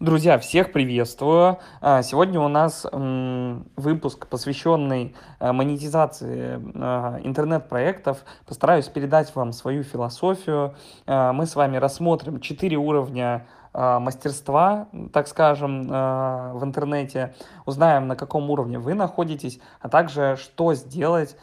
Друзья, всех приветствую. А, сегодня у нас выпуск, посвященный а, монетизации а, интернет-проектов. Постараюсь передать вам свою философию. Мы с вами рассмотрим четыре уровня мастерства, так скажем, в интернете. Узнаем, на каком уровне вы находитесь, а также что сделать,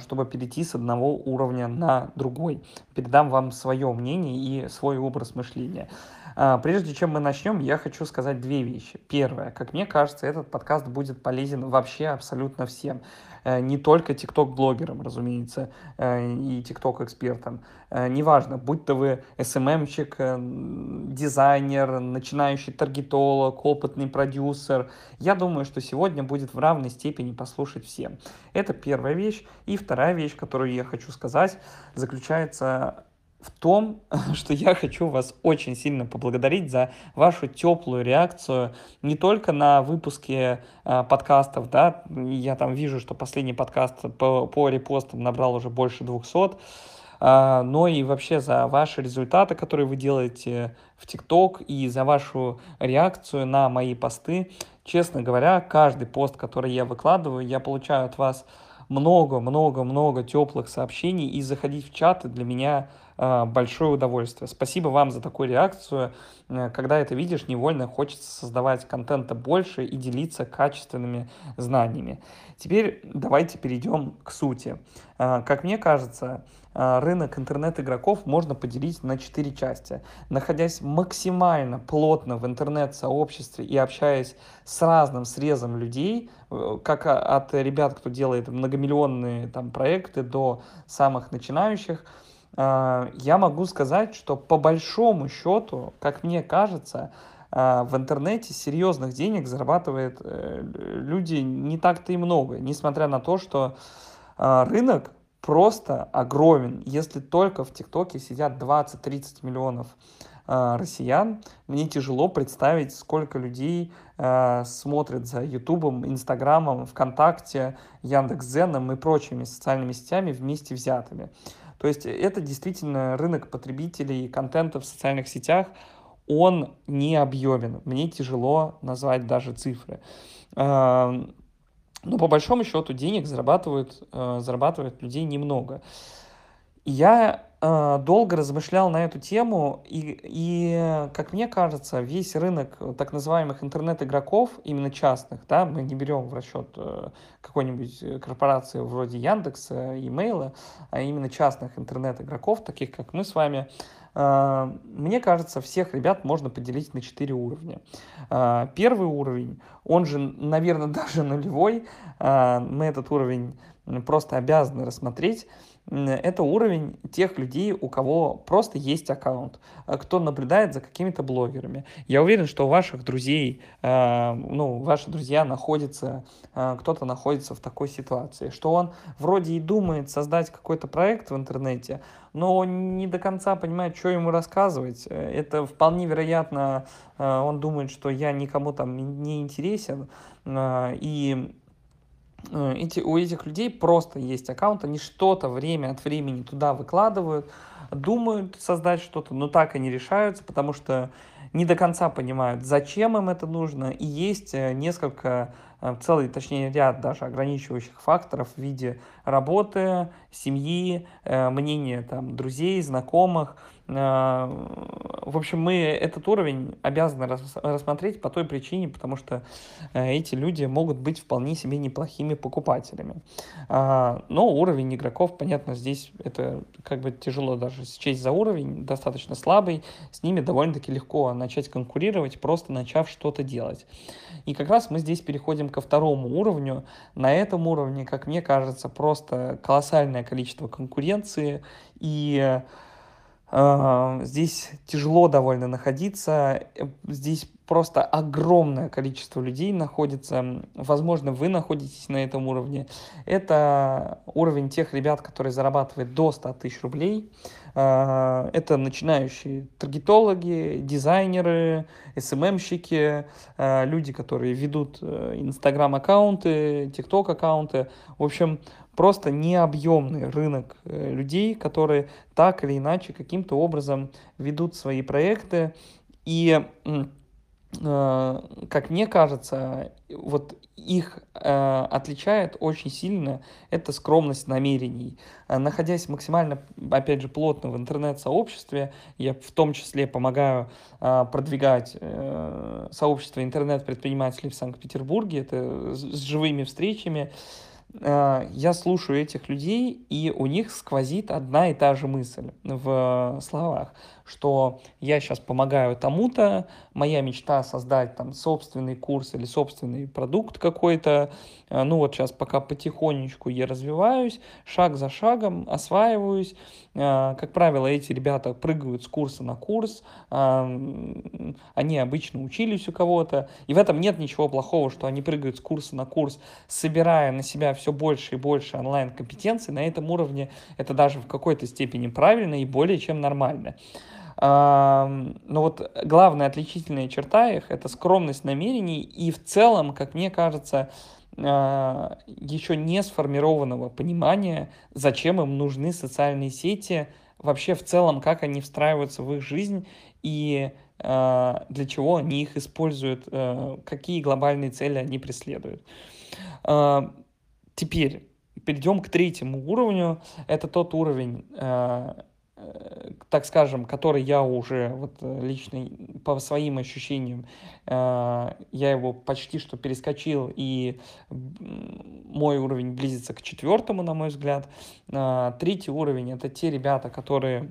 чтобы перейти с одного уровня на другой. Передам вам свое мнение и свой образ мышления. А, прежде чем мы начнем, я хочу сказать две вещи. Первое, как мне кажется, этот подкаст будет полезен вообще абсолютно всем. Э, не только тикток-блогерам, разумеется, э, и тикток-экспертам. Э, неважно, будь то вы СММщик, дизайнер, начинающий таргетолог, опытный продюсер. Я думаю, что сегодня будет в равной степени послушать всем. Это первая вещь. И вторая вещь, которую я хочу сказать, заключается в том, что я хочу вас очень сильно поблагодарить за вашу теплую реакцию не только на выпуске э, подкастов, да, я там вижу, что последний подкаст по, по репостам набрал уже больше 200, э, но и вообще за ваши результаты, которые вы делаете в ТикТок и за вашу реакцию на мои посты. Честно говоря, каждый пост, который я выкладываю, я получаю от вас много-много-много теплых сообщений, и заходить в чаты для меня а, большое удовольствие. Спасибо вам за такую реакцию. Э, когда это видишь, невольно хочется создавать контента больше и делиться качественными знаниями. Теперь давайте перейдем к сути. А, как мне кажется, рынок интернет-игроков можно поделить на четыре части. Находясь максимально плотно в интернет-сообществе и общаясь с разным срезом людей, э, как от ребят, кто делает многомиллионные там, проекты, до самых начинающих, а, я могу сказать, что по большому счету, как мне кажется, а, в интернете серьезных денег зарабатывают э, люди не так-то и много, несмотря на то, что а, рынок просто огромен. Если только в ТикТоке сидят 20-30 миллионов россиян, мне тяжело представить, сколько людей смотрят за Ютубом, Инстаграмом, ВКонтакте, Яндекс.Зеном и прочими социальными сетями вместе взятыми. То есть это действительно рынок потребителей контента в социальных сетях, он не объемен. Мне тяжело назвать даже цифры. Но по большому счету денег зарабатывают, э, зарабатывают людей немного. Я э, долго размышлял на эту тему, и, и, как мне кажется, весь рынок так называемых интернет-игроков, именно частных, да, мы не берем в расчет э, какой-нибудь корпорации вроде Яндекса, имейла, а именно частных интернет-игроков, таких как мы с вами, э, мне кажется, всех ребят можно поделить на четыре уровня. Э, первый уровень, он же, наверное, даже нулевой, э, мы этот уровень просто обязаны рассмотреть, это уровень тех людей, у кого просто есть аккаунт, э, кто наблюдает за какими-то блогерами. Я уверен, что у ваших друзей, э, ну, ваши друзья находятся, э, кто-то находится в такой ситуации, что он вроде и думает создать какой-то проект в интернете, но он не до конца понимает, что ему рассказывать. Это вполне вероятно, он думает, что я никому там не интересен, и эти, у этих людей просто есть аккаунт, они что-то время от времени туда выкладывают, думают создать что-то, но так и не решаются, потому что не до конца понимают, зачем им это нужно, и есть э, несколько, э, целый, точнее, ряд даже ограничивающих факторов в виде работы, семьи, мнения там, друзей, знакомых, в общем, мы этот уровень обязаны рассмотреть по той причине, потому что э, эти люди могут быть вполне себе неплохими покупателями. Но уровень игроков, понятно, здесь это как бы тяжело даже счесть за уровень, достаточно слабый, с ними довольно-таки легко начать конкурировать, просто начав что-то делать. И как раз мы здесь переходим ко второму уровню. На этом уровне, как мне кажется, просто колоссальное количество конкуренции и Здесь тяжело довольно находиться, э, здесь просто огромное количество людей находится, возможно, вы находитесь на этом уровне. Это уровень тех ребят, которые зарабатывают до 100 тысяч рублей. А, это начинающие таргетологи, дизайнеры, СММщики, а, люди, которые ведут э, инстаграм-аккаунты, тикток-аккаунты. В общем, просто необъемный рынок э, людей, которые так или иначе каким-то образом ведут свои проекты. И как мне кажется, вот их э, отличает очень сильно эта скромность намерений. Э, находясь максимально, опять же, плотно в интернет-сообществе, я в том числе помогаю э, продвигать э, сообщество интернет-предпринимателей в Санкт-Петербурге, это с, с живыми встречами, э, я слушаю этих людей, и у них сквозит одна и та же мысль в словах что я сейчас помогаю тому-то, моя мечта создать там собственный курс или собственный продукт какой-то, э, ну вот сейчас пока потихонечку я развиваюсь, шаг за шагом осваиваюсь, э, как правило, эти ребята прыгают с курса на курс, э, они обычно учились у кого-то, и в этом нет ничего плохого, что они прыгают с курса на курс, собирая на себя все больше и больше онлайн-компетенций, на этом уровне это даже в какой-то степени правильно и более чем нормально. Но вот главная отличительная черта их — это скромность намерений и в целом, как мне кажется, а, еще не сформированного понимания, зачем им нужны социальные сети, вообще в целом, как они встраиваются в их жизнь и а, для чего они их используют, а, какие глобальные цели они преследуют. Теперь перейдем к третьему уровню. Это тот уровень так скажем, который я уже вот э, лично по своим ощущениям, э, я его почти что перескочил, и мой уровень близится к четвертому, на мой взгляд. Третий уровень — это те ребята, которые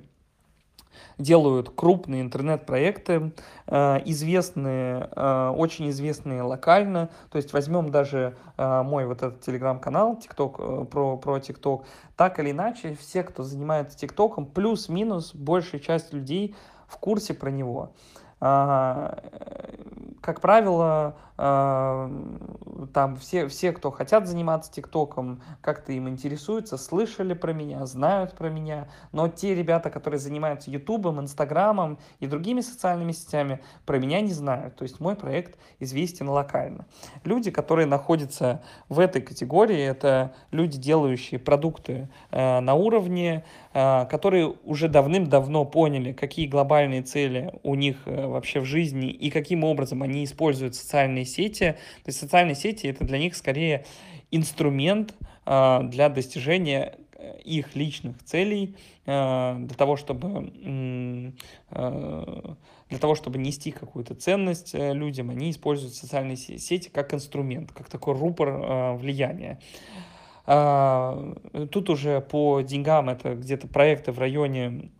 делают крупные интернет-проекты, э, известные, э, очень известные локально. То есть возьмем даже э, мой вот этот телеграм-канал TikTok, про, про TikTok. Так или иначе, все, кто занимается ТикТоком, плюс-минус большая часть людей в курсе про него. Как правило, там все, все, кто хотят заниматься ТикТоком, как-то им интересуются, слышали про меня, знают про меня, но те ребята, которые занимаются Ютубом, Инстаграмом и другими социальными сетями, про меня не знают. То есть мой проект известен локально. Люди, которые находятся в этой категории, это люди, делающие продукты э, на уровне, э, которые уже давным-давно поняли, какие глобальные цели у них э, вообще в жизни и каким образом они используют социальные сети. То есть социальные сети это для них скорее инструмент э, для достижения э, их личных целей, э, для того, чтобы для того, чтобы нести какую-то ценность людям, они используют социальные сети как инструмент, как такой рупор влияния. Тут уже по деньгам это где-то проекты в районе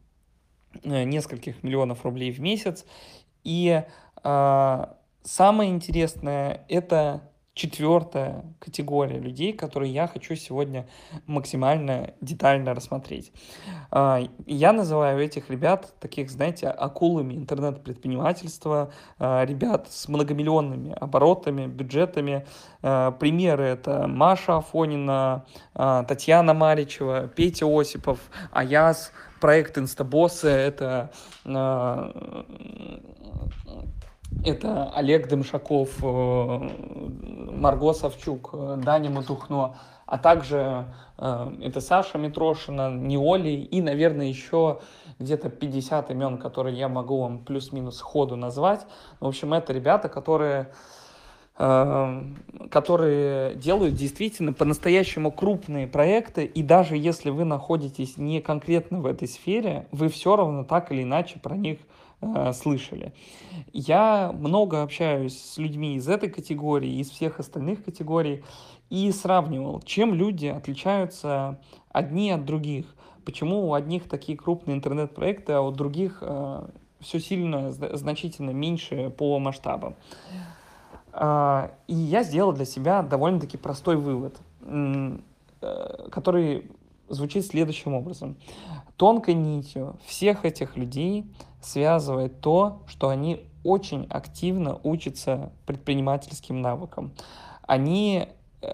нескольких миллионов рублей в месяц. И самое интересное это четвертая категория людей, которые я хочу сегодня максимально детально рассмотреть. А, я называю этих ребят, таких, знаете, акулами интернет-предпринимательства, а, ребят с многомиллионными оборотами, бюджетами. А, примеры — это Маша Афонина, Татьяна Маричева, Петя Осипов, Аяс, проект Инстабоссы — это это Олег Дымшаков, э, Марго Савчук, э, Даня Матухно, а также э, это Саша Митрошина, Неоли и, наверное, еще где-то 50 имен, которые я могу вам плюс-минус ходу назвать. В общем, это ребята, которые которые делают действительно по-настоящему крупные проекты, и даже если вы находитесь не конкретно в этой сфере, вы все равно так или иначе про них э, слышали. Я много общаюсь с людьми из этой категории, из всех остальных категорий, и сравнивал, чем люди отличаются одни от других. Почему у одних такие крупные интернет-проекты, а у других э, все сильно, значительно меньше по масштабам. Э, и я сделал для себя довольно-таки простой вывод, э, который звучит следующим образом. Тонкой нитью всех этих людей связывает то, что они очень активно учатся предпринимательским навыкам. Они э,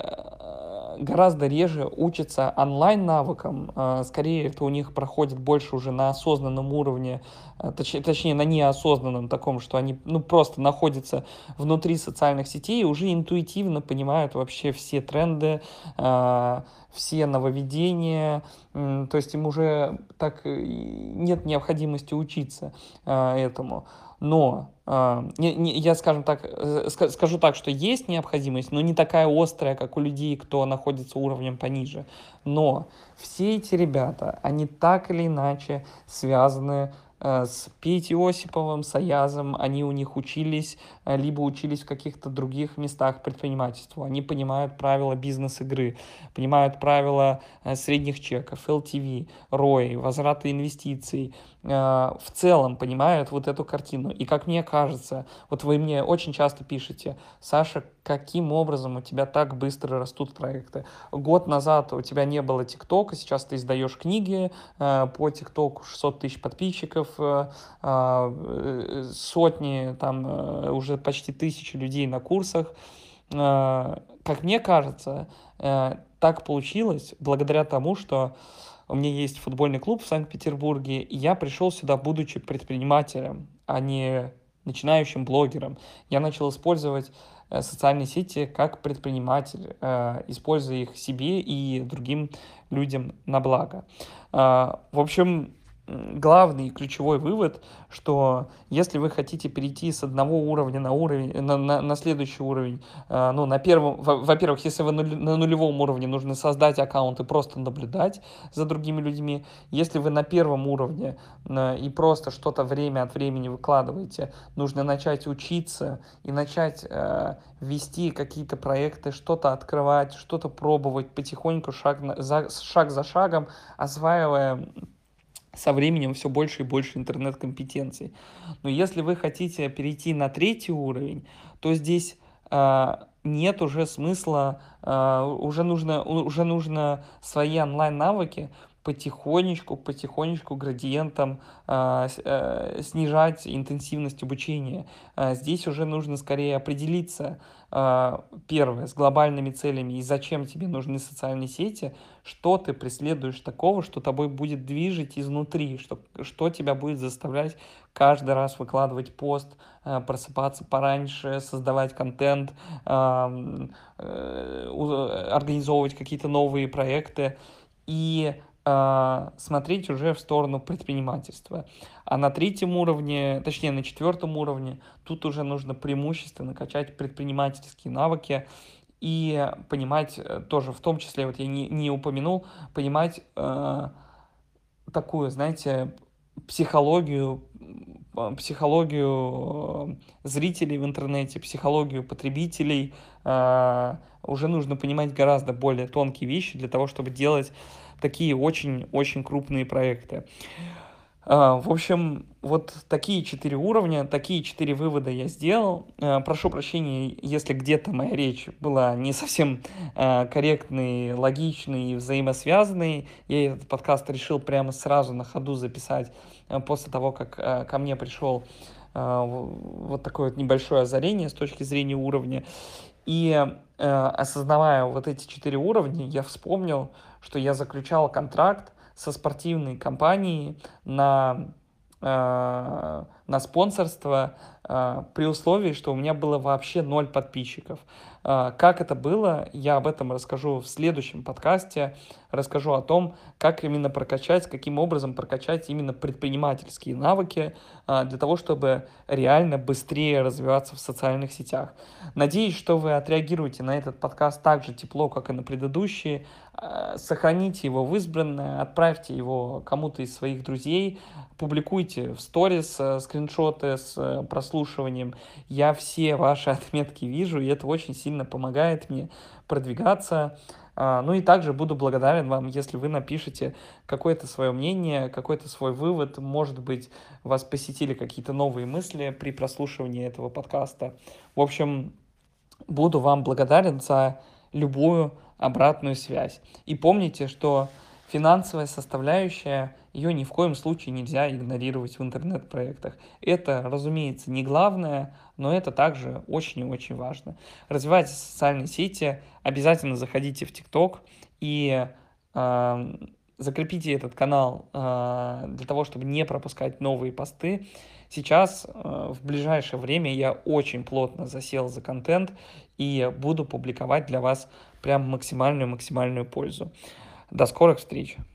гораздо реже учатся онлайн-навыкам, э, скорее это у них проходит больше уже на осознанном уровне, э, точнее, точнее на неосознанном таком, что они ну, просто находятся внутри социальных сетей и уже интуитивно понимают вообще все тренды, все нововведения, то есть им уже так нет необходимости учиться этому. Но э, не, не, я, скажем так, э, скажу так, что есть необходимость, но не такая острая, как у людей, кто находится уровнем пониже. Но все эти ребята, они так или иначе связаны Э, с Петей Осиповым, с Аязом, они у них учились, э, либо учились в каких-то других местах предпринимательства. Они понимают правила бизнес-игры, понимают правила э, средних чеков, LTV, ROI, возврата инвестиций, в целом понимают вот эту картину. И как мне кажется, вот вы мне очень часто пишете, Саша, каким образом у тебя так быстро растут проекты? Год назад у тебя не было ТикТока, сейчас ты издаешь книги по ТикТоку, 600 тысяч подписчиков, сотни, там уже почти тысячи людей на курсах. Как мне кажется, так получилось благодаря тому, что у меня есть футбольный клуб в Санкт-Петербурге, и я пришел сюда, будучи предпринимателем, а не начинающим блогером. Я начал использовать э, социальные сети как предприниматель, э, используя их себе и другим людям на благо. А, в общем, главный ключевой вывод, что если вы хотите перейти с одного уровня на уровень, на, на, на следующий уровень, э, ну, на первом, во-первых, если вы на нулевом уровне, нужно создать аккаунт и просто наблюдать за другими людьми. Если вы на первом уровне э, и просто что-то время от времени выкладываете, нужно начать учиться и начать э, вести какие-то проекты, что-то открывать, что-то пробовать потихоньку, шаг, на, за, шаг за шагом, осваивая со временем все больше и больше интернет-компетенций. Но если вы хотите перейти на третий уровень, то здесь э, нет уже смысла, э, уже, нужно, уже нужно свои онлайн-навыки потихонечку, потихонечку градиентом э, э, снижать интенсивность обучения. Э, здесь уже нужно скорее определиться, э, первое, с глобальными целями и зачем тебе нужны социальные сети, что ты преследуешь такого, что тобой будет движить изнутри, что, что тебя будет заставлять каждый раз выкладывать пост, э, просыпаться пораньше, создавать контент, э, э, организовывать какие-то новые проекты. И смотреть уже в сторону предпринимательства. А на третьем уровне, точнее на четвертом уровне, тут уже нужно преимущественно качать предпринимательские навыки и понимать э, тоже, в том числе, вот я не, не упомянул, понимать э, такую, знаете, психологию, психологию э, зрителей в интернете, психологию потребителей. Э, уже нужно понимать гораздо более тонкие вещи для того, чтобы делать такие очень-очень крупные проекты. А, в общем, вот такие четыре уровня, такие четыре вывода я сделал. А, прошу прощения, если где-то моя речь была не совсем а, корректной, логичной и взаимосвязанной. Я этот подкаст решил прямо сразу на ходу записать после того, как ко мне пришел вот такое вот небольшое озарение с точки зрения уровня. И осознавая вот эти четыре уровня, я вспомнил, что я заключал контракт со спортивной компанией на, э, на спонсорство э, при условии, что у меня было вообще ноль подписчиков. Э, как это было, я об этом расскажу в следующем подкасте. Расскажу о том, как именно прокачать, каким образом прокачать именно предпринимательские навыки э, для того, чтобы реально быстрее развиваться в социальных сетях. Надеюсь, что вы отреагируете на этот подкаст так же тепло, как и на предыдущие. Э, сохраните его в избранное, отправьте его кому-то из своих друзей, публикуйте в сторис э, скриншоты с э, прослушиванием. Я все ваши отметки вижу, и это очень сильно помогает мне продвигаться. А, ну и также буду благодарен вам, если вы напишите какое-то свое мнение, какой-то свой вывод. Может быть, вас посетили какие-то новые мысли при прослушивании этого подкаста. В общем, буду вам благодарен за любую обратную связь. И помните, что финансовая составляющая, ее ни в коем случае нельзя игнорировать в интернет-проектах. Это, разумеется, не главное, но это также очень и очень важно. Развивайте социальные сети, обязательно заходите в ТикТок и э, закрепите этот канал э, для того, чтобы не пропускать новые посты. Сейчас, э, в ближайшее время, я очень плотно засел за контент и буду публиковать для вас прям максимальную-максимальную пользу. До скорых встреч!